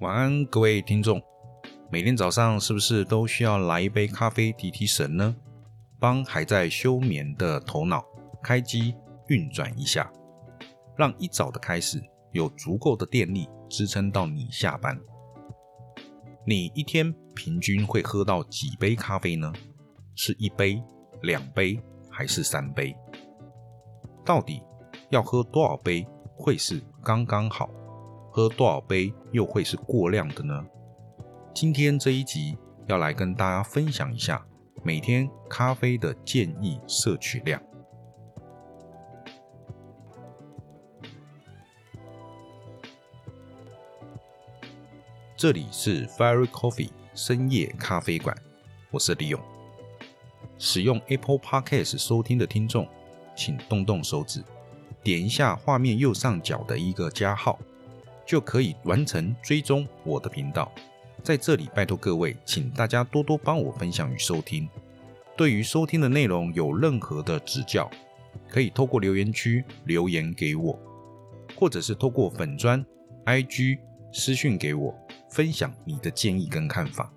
晚安，各位听众。每天早上是不是都需要来一杯咖啡提提神呢？帮还在休眠的头脑开机运转一下，让一早的开始有足够的电力支撑到你下班。你一天平均会喝到几杯咖啡呢？是一杯、两杯还是三杯？到底要喝多少杯会是刚刚好？喝多少杯又会是过量的呢？今天这一集要来跟大家分享一下每天咖啡的建议摄取量。这里是 Fairy Coffee 深夜咖啡馆，我是李勇。使用 Apple Podcast 收听的听众，请动动手指，点一下画面右上角的一个加号。就可以完成追踪我的频道。在这里，拜托各位，请大家多多帮我分享与收听。对于收听的内容有任何的指教，可以透过留言区留言给我，或者是透过粉砖 IG 私讯给我，分享你的建议跟看法，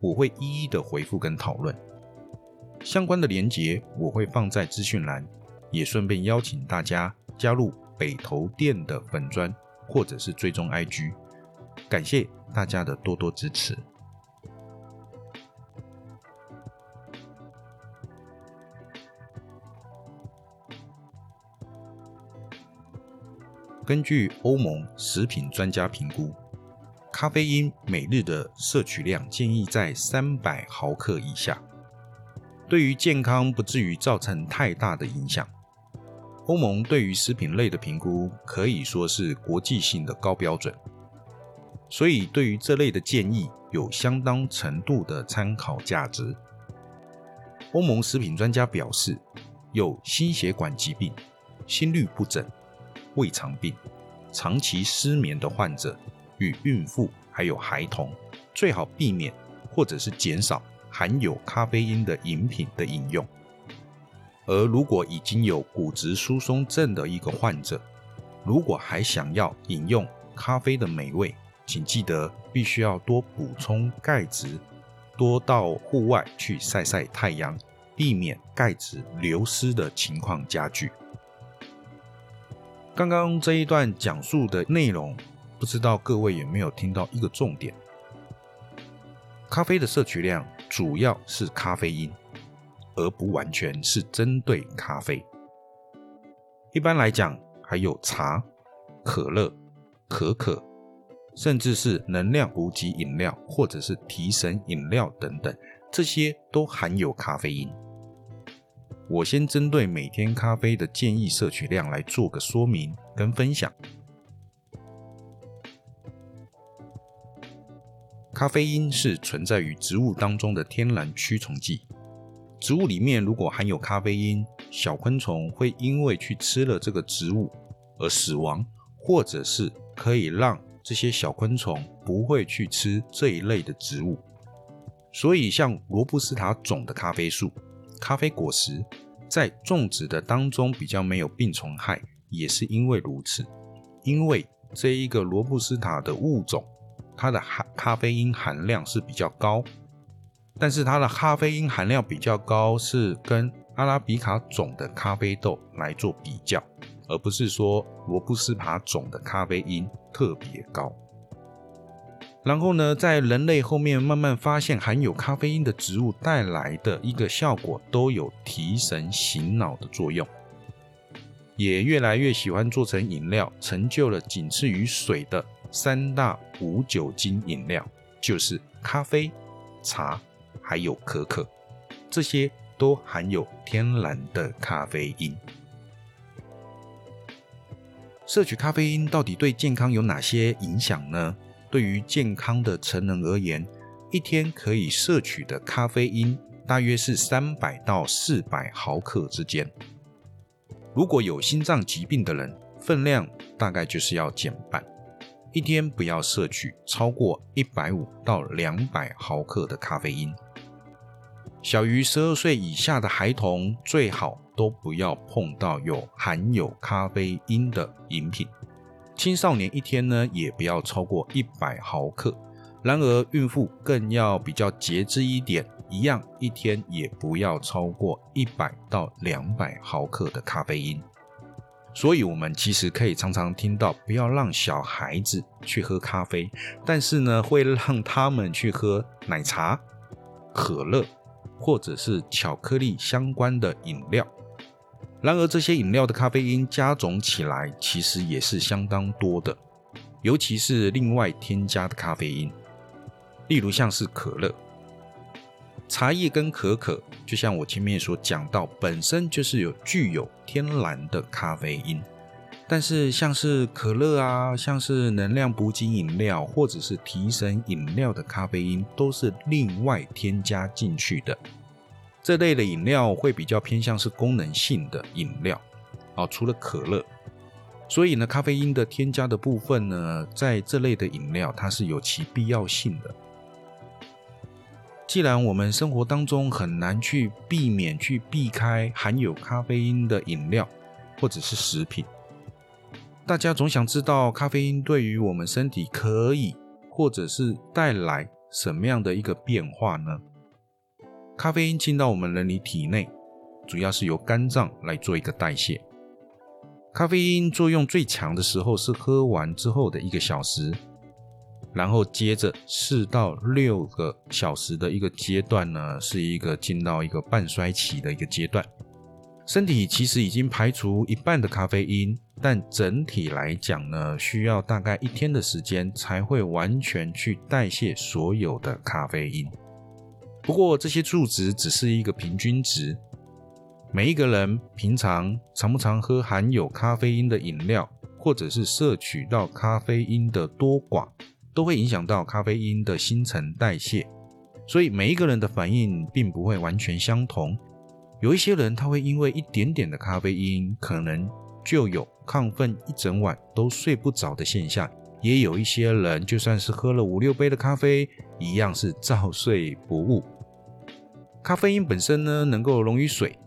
我会一一的回复跟讨论。相关的连结我会放在资讯栏，也顺便邀请大家加入北投店的粉砖。或者是追踪 IG，感谢大家的多多支持。根据欧盟食品专家评估，咖啡因每日的摄取量建议在三百毫克以下，对于健康不至于造成太大的影响。欧盟对于食品类的评估可以说是国际性的高标准，所以对于这类的建议有相当程度的参考价值。欧盟食品专家表示，有心血管疾病、心律不整、胃肠病、长期失眠的患者与孕妇还有孩童，最好避免或者是减少含有咖啡因的饮品的饮用。而如果已经有骨质疏松症的一个患者，如果还想要饮用咖啡的美味，请记得必须要多补充钙质，多到户外去晒晒太阳，避免钙质流失的情况加剧。刚刚这一段讲述的内容，不知道各位有没有听到一个重点？咖啡的摄取量主要是咖啡因。而不完全是针对咖啡。一般来讲，还有茶、可乐、可可，甚至是能量补给饮料或者是提神饮料等等，这些都含有咖啡因。我先针对每天咖啡的建议摄取量来做个说明跟分享。咖啡因是存在于植物当中的天然驱虫剂。植物里面如果含有咖啡因，小昆虫会因为去吃了这个植物而死亡，或者是可以让这些小昆虫不会去吃这一类的植物。所以，像罗布斯塔种的咖啡树、咖啡果实，在种植的当中比较没有病虫害，也是因为如此。因为这一个罗布斯塔的物种，它的含咖啡因含量是比较高。但是它的咖啡因含量比较高，是跟阿拉比卡种的咖啡豆来做比较，而不是说罗布斯塔种的咖啡因特别高。然后呢，在人类后面慢慢发现含有咖啡因的植物带来的一个效果，都有提神醒脑的作用，也越来越喜欢做成饮料，成就了仅次于水的三大无酒精饮料，就是咖啡、茶。还有可可，这些都含有天然的咖啡因。摄取咖啡因到底对健康有哪些影响呢？对于健康的成人而言，一天可以摄取的咖啡因大约是三百到四百毫克之间。如果有心脏疾病的人，分量大概就是要减半，一天不要摄取超过一百五到两百毫克的咖啡因。小于十二岁以下的孩童最好都不要碰到有含有咖啡因的饮品，青少年一天呢也不要超过一百毫克。然而，孕妇更要比较节制一点，一样一天也不要超过一百到两百毫克的咖啡因。所以，我们其实可以常常听到，不要让小孩子去喝咖啡，但是呢，会让他们去喝奶茶、可乐或者是巧克力相关的饮料。然而，这些饮料的咖啡因加总起来，其实也是相当多的，尤其是另外添加的咖啡因。例如像是可乐、茶叶跟可可，就像我前面所讲到，本身就是有具有天然的咖啡因。但是像是可乐啊，像是能量补给饮料或者是提神饮料的咖啡因，都是另外添加进去的。这类的饮料会比较偏向是功能性的饮料啊，除了可乐。所以呢，咖啡因的添加的部分呢，在这类的饮料，它是有其必要性的。既然我们生活当中很难去避免、去避开含有咖啡因的饮料或者是食品，大家总想知道咖啡因对于我们身体可以或者是带来什么样的一个变化呢？咖啡因进到我们人体体内，主要是由肝脏来做一个代谢。咖啡因作用最强的时候是喝完之后的一个小时。然后接着四到六个小时的一个阶段呢，是一个进到一个半衰期的一个阶段。身体其实已经排除一半的咖啡因，但整体来讲呢，需要大概一天的时间才会完全去代谢所有的咖啡因。不过这些数值只是一个平均值，每一个人平常常不常喝含有咖啡因的饮料，或者是摄取到咖啡因的多寡。都会影响到咖啡因的新陈代谢，所以每一个人的反应并不会完全相同。有一些人他会因为一点点的咖啡因，可能就有亢奋一整晚都睡不着的现象；也有一些人就算是喝了五六杯的咖啡，一样是照睡不误。咖啡因本身呢，能够溶于水，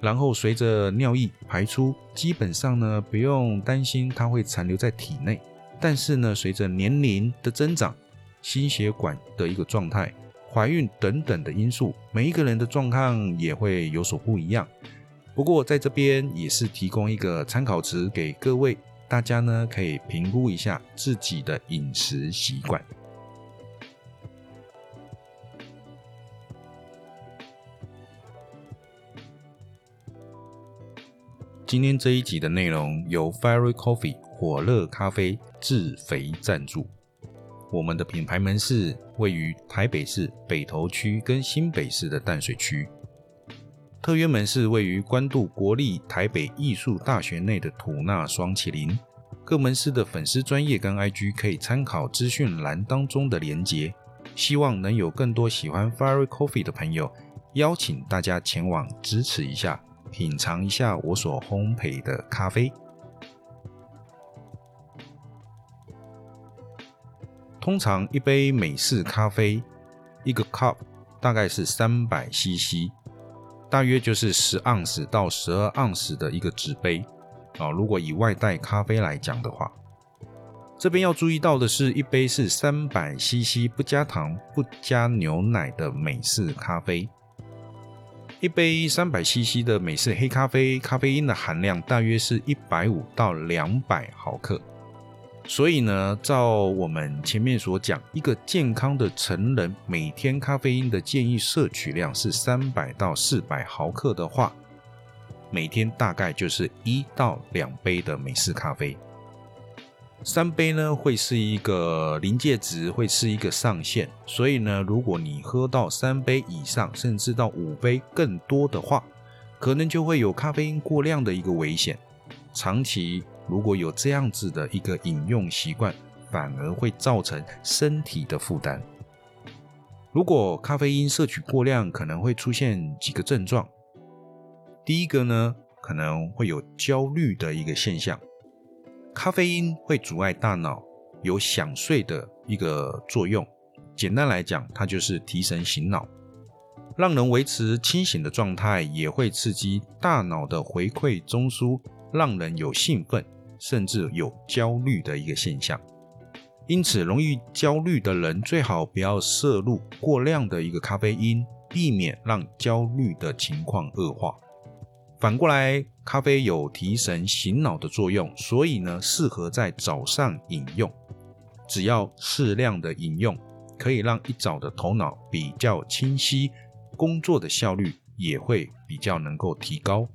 然后随着尿液排出，基本上呢不用担心它会残留在体内。但是呢，随着年龄的增长、心血管的一个状态、怀孕等等的因素，每一个人的状况也会有所不一样。不过在这边也是提供一个参考值给各位，大家呢可以评估一下自己的饮食习惯。今天这一集的内容由 Fairy Coffee 火热咖啡自肥赞助。我们的品牌门市位于台北市北投区跟新北市的淡水区，特约门市位于关渡国立台北艺术大学内的吐纳双麒麟。各门市的粉丝专业跟 IG 可以参考资讯栏当中的连结。希望能有更多喜欢 Fairy Coffee 的朋友，邀请大家前往支持一下。品尝一下我所烘焙的咖啡。通常一杯美式咖啡，一个 cup 大概是三百 CC，大约就是十盎司到十二盎司的一个纸杯啊。如果以外带咖啡来讲的话，这边要注意到的是，一杯是三百 CC 不加糖、不加牛奶的美式咖啡。一杯三百 CC 的美式黑咖啡，咖啡因的含量大约是一百五到两百毫克。所以呢，照我们前面所讲，一个健康的成人每天咖啡因的建议摄取量是三百到四百毫克的话，每天大概就是一到两杯的美式咖啡。三杯呢会是一个临界值，会是一个上限。所以呢，如果你喝到三杯以上，甚至到五杯更多的话，可能就会有咖啡因过量的一个危险。长期如果有这样子的一个饮用习惯，反而会造成身体的负担。如果咖啡因摄取过量，可能会出现几个症状。第一个呢，可能会有焦虑的一个现象。咖啡因会阻碍大脑有想睡的一个作用。简单来讲，它就是提神醒脑，让人维持清醒的状态，也会刺激大脑的回馈中枢，让人有兴奋、甚至有焦虑的一个现象。因此，容易焦虑的人最好不要摄入过量的一个咖啡因，避免让焦虑的情况恶化。反过来，咖啡有提神醒脑的作用，所以呢，适合在早上饮用。只要适量的饮用，可以让一早的头脑比较清晰，工作的效率也会比较能够提高。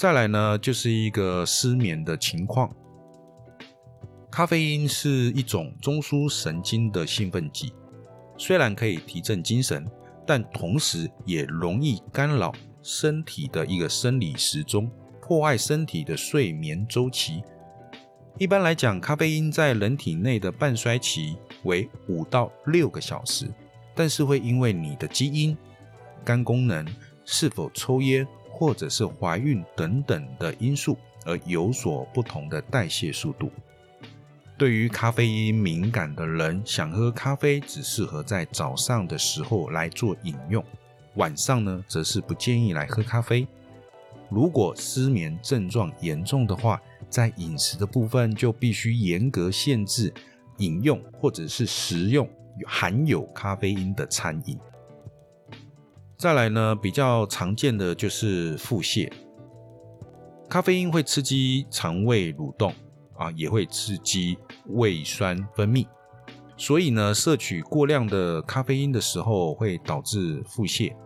再来呢，就是一个失眠的情况。咖啡因是一种中枢神经的兴奋剂，虽然可以提振精神，但同时也容易干扰身体的一个生理时钟，破坏身体的睡眠周期。一般来讲，咖啡因在人体内的半衰期为五到六个小时，但是会因为你的基因、肝功能、是否抽烟或者是怀孕等等的因素而有所不同的代谢速度。对于咖啡因敏感的人，想喝咖啡只适合在早上的时候来做饮用，晚上呢则是不建议来喝咖啡。如果失眠症状严重的话，在饮食的部分就必须严格限制饮用或者是食用含有咖啡因的餐饮。再来呢，比较常见的就是腹泻，咖啡因会刺激肠胃蠕动。啊，也会刺激胃酸分泌，所以呢，摄取过量的咖啡因的时候会导致腹泻。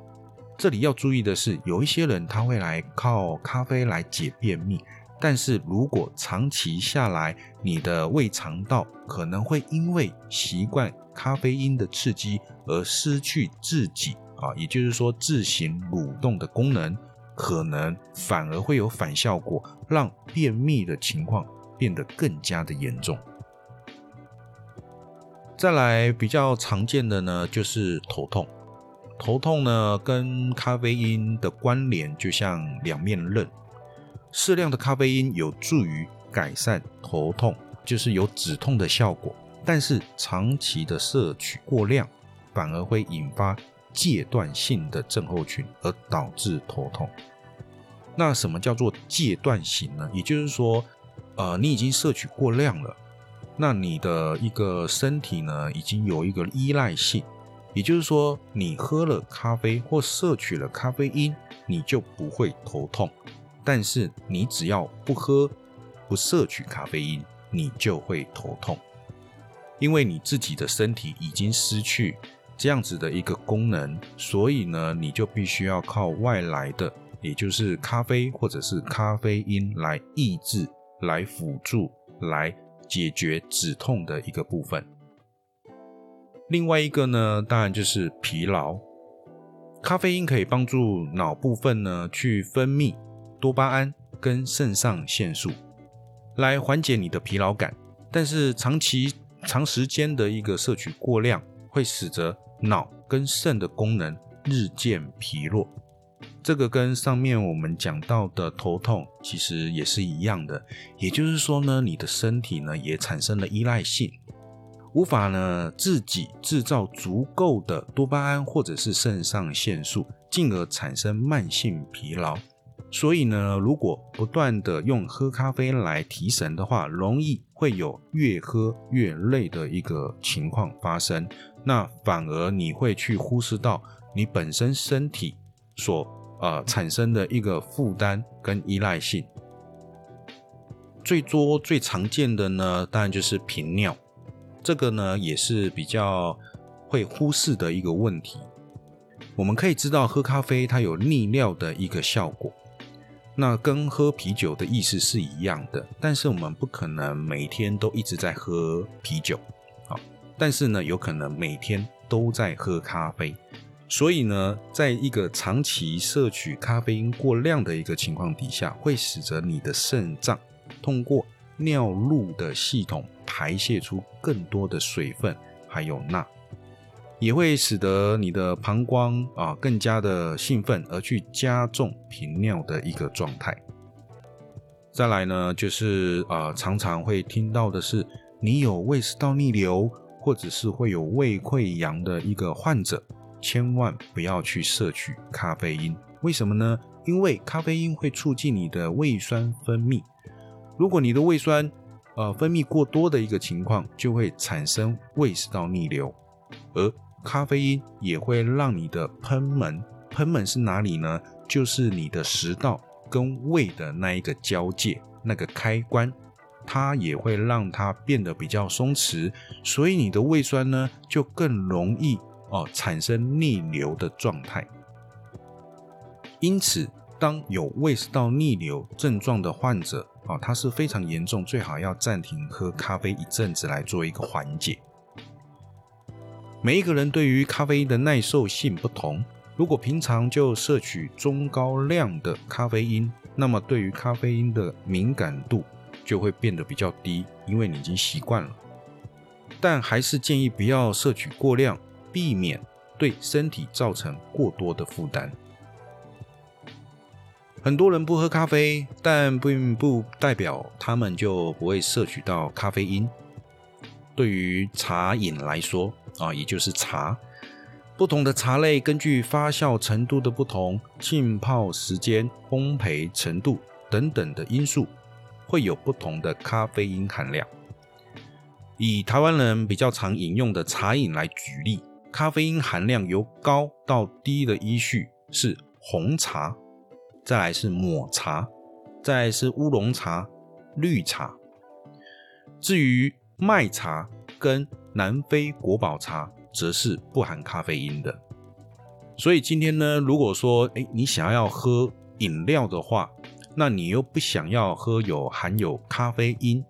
这里要注意的是，有一些人他会来靠咖啡来解便秘，但是如果长期下来，你的胃肠道可能会因为习惯咖啡因的刺激而失去自己啊，也就是说自行蠕动的功能，可能反而会有反效果，让便秘的情况。变得更加的严重。再来比较常见的呢，就是头痛。头痛呢，跟咖啡因的关联就像两面刃。适量的咖啡因有助于改善头痛，就是有止痛的效果。但是长期的摄取过量，反而会引发戒断性的症候群，而导致头痛。那什么叫做戒断型呢？也就是说。呃，你已经摄取过量了，那你的一个身体呢，已经有一个依赖性，也就是说，你喝了咖啡或摄取了咖啡因，你就不会头痛。但是你只要不喝、不摄取咖啡因，你就会头痛，因为你自己的身体已经失去这样子的一个功能，所以呢，你就必须要靠外来的，也就是咖啡或者是咖啡因来抑制。来辅助来解决止痛的一个部分。另外一个呢，当然就是疲劳。咖啡因可以帮助脑部分呢去分泌多巴胺跟肾上腺素，来缓解你的疲劳感。但是长期长时间的一个摄取过量，会使得脑跟肾的功能日渐疲弱。这个跟上面我们讲到的头痛其实也是一样的，也就是说呢，你的身体呢也产生了依赖性，无法呢自己制造足够的多巴胺或者是肾上腺素，进而产生慢性疲劳。所以呢，如果不断的用喝咖啡来提神的话，容易会有越喝越累的一个情况发生。那反而你会去忽视到你本身身体所。呃，产生的一个负担跟依赖性，最多最常见的呢，当然就是频尿，这个呢也是比较会忽视的一个问题。我们可以知道，喝咖啡它有利尿的一个效果，那跟喝啤酒的意思是一样的，但是我们不可能每天都一直在喝啤酒，但是呢，有可能每天都在喝咖啡。所以呢，在一个长期摄取咖啡因过量的一个情况底下，会使得你的肾脏通过尿路的系统排泄出更多的水分，还有钠，也会使得你的膀胱啊更加的兴奋，而去加重频尿的一个状态。再来呢，就是呃常常会听到的是，你有胃食道逆流，或者是会有胃溃疡的一个患者。千万不要去摄取咖啡因，为什么呢？因为咖啡因会促进你的胃酸分泌，如果你的胃酸呃分泌过多的一个情况，就会产生胃食道逆流，而咖啡因也会让你的喷门，喷门是哪里呢？就是你的食道跟胃的那一个交界那个开关，它也会让它变得比较松弛，所以你的胃酸呢就更容易哦产生逆流的状态。因此，当有胃食道逆流症状的患者啊，它是非常严重，最好要暂停喝咖啡一阵子来做一个缓解。每一个人对于咖啡因的耐受性不同，如果平常就摄取中高量的咖啡因，那么对于咖啡因的敏感度就会变得比较低，因为你已经习惯了。但还是建议不要摄取过量，避免对身体造成过多的负担。很多人不喝咖啡，但并不代表他们就不会摄取到咖啡因。对于茶饮来说，啊，也就是茶，不同的茶类根据发酵程度的不同、浸泡时间、烘焙程度等等的因素，会有不同的咖啡因含量。以台湾人比较常饮用的茶饮来举例，咖啡因含量由高到低的依序是红茶，再来是抹茶，再来是乌龙茶、绿茶。至于麦茶跟南非国宝茶则是不含咖啡因的，所以今天呢，如果说哎你想要喝饮料的话，那你又不想要喝有含有咖啡因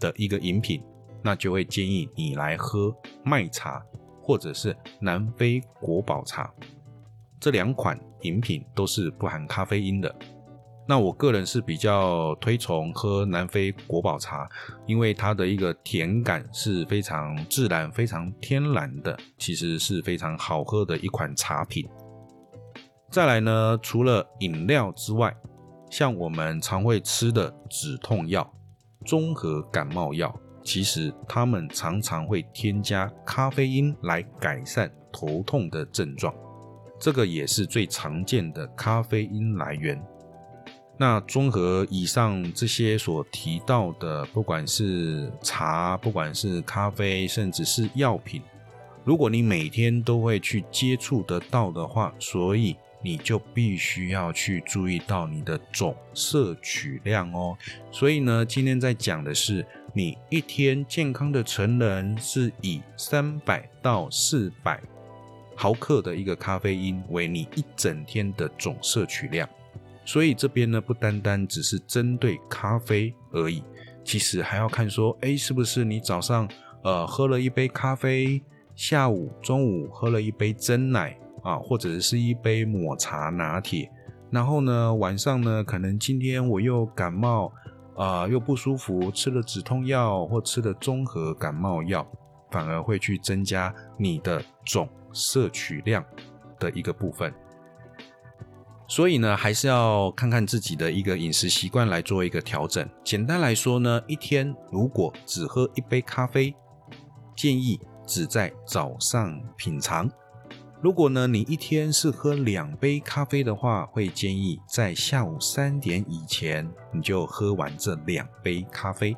的一个饮品，那就会建议你来喝麦茶或者是南非国宝茶，这两款饮品都是不含咖啡因的。那我个人是比较推崇喝南非国宝茶，因为它的一个甜感是非常自然、非常天然的，其实是非常好喝的一款茶品。再来呢，除了饮料之外，像我们常会吃的止痛药、综合感冒药，其实它们常常会添加咖啡因来改善头痛的症状，这个也是最常见的咖啡因来源。那综合以上这些所提到的，不管是茶，不管是咖啡，甚至是药品，如果你每天都会去接触得到的话，所以你就必须要去注意到你的总摄取量哦。所以呢，今天在讲的是，你一天健康的成人是以三百到四百毫克的一个咖啡因为你一整天的总摄取量。所以这边呢，不单单只是针对咖啡而已，其实还要看说，哎，是不是你早上呃喝了一杯咖啡，下午、中午喝了一杯真奶啊，或者是一杯抹茶拿铁，然后呢，晚上呢，可能今天我又感冒啊，又不舒服，吃了止痛药或吃了综合感冒药，反而会去增加你的总摄取量的一个部分。所以呢，还是要看看自己的一个饮食习惯来做一个调整。简单来说呢，一天如果只喝一杯咖啡，建议只在早上品尝。如果呢，你一天是喝两杯咖啡的话，会建议在下午三点以前你就喝完这两杯咖啡。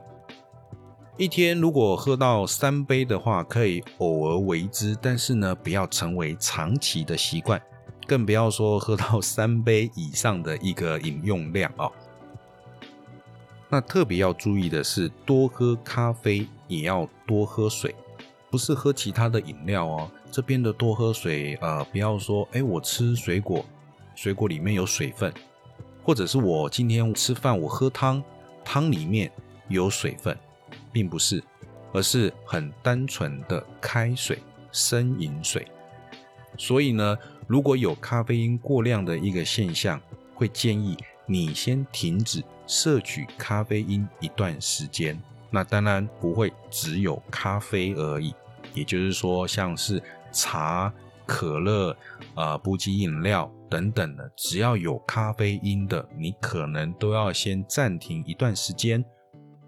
一天如果喝到三杯的话，可以偶尔为之，但是呢，不要成为长期的习惯。更不要说喝到三杯以上的一个饮用量哦。那特别要注意的是，多喝咖啡也要多喝水，不是喝其他的饮料哦。这边的多喝水，呃，不要说，哎，我吃水果，水果里面有水分，或者是我今天吃饭我喝汤，汤里面有水分，并不是，而是很单纯的开水，生饮水。所以呢。如果有咖啡因过量的一个现象，会建议你先停止摄取咖啡因一段时间。那当然不会只有咖啡而已，也就是说，像是茶、可乐、啊补给饮料等等的，只要有咖啡因的，你可能都要先暂停一段时间，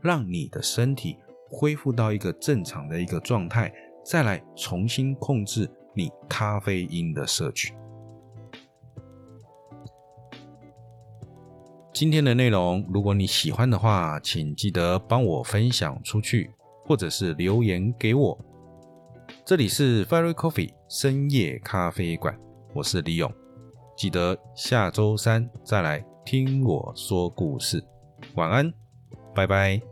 让你的身体恢复到一个正常的一个状态，再来重新控制。你咖啡因的摄取。今天的内容，如果你喜欢的话，请记得帮我分享出去，或者是留言给我。这里是 Fairy Coffee 深夜咖啡馆，我是李勇，记得下周三再来听我说故事。晚安，拜拜。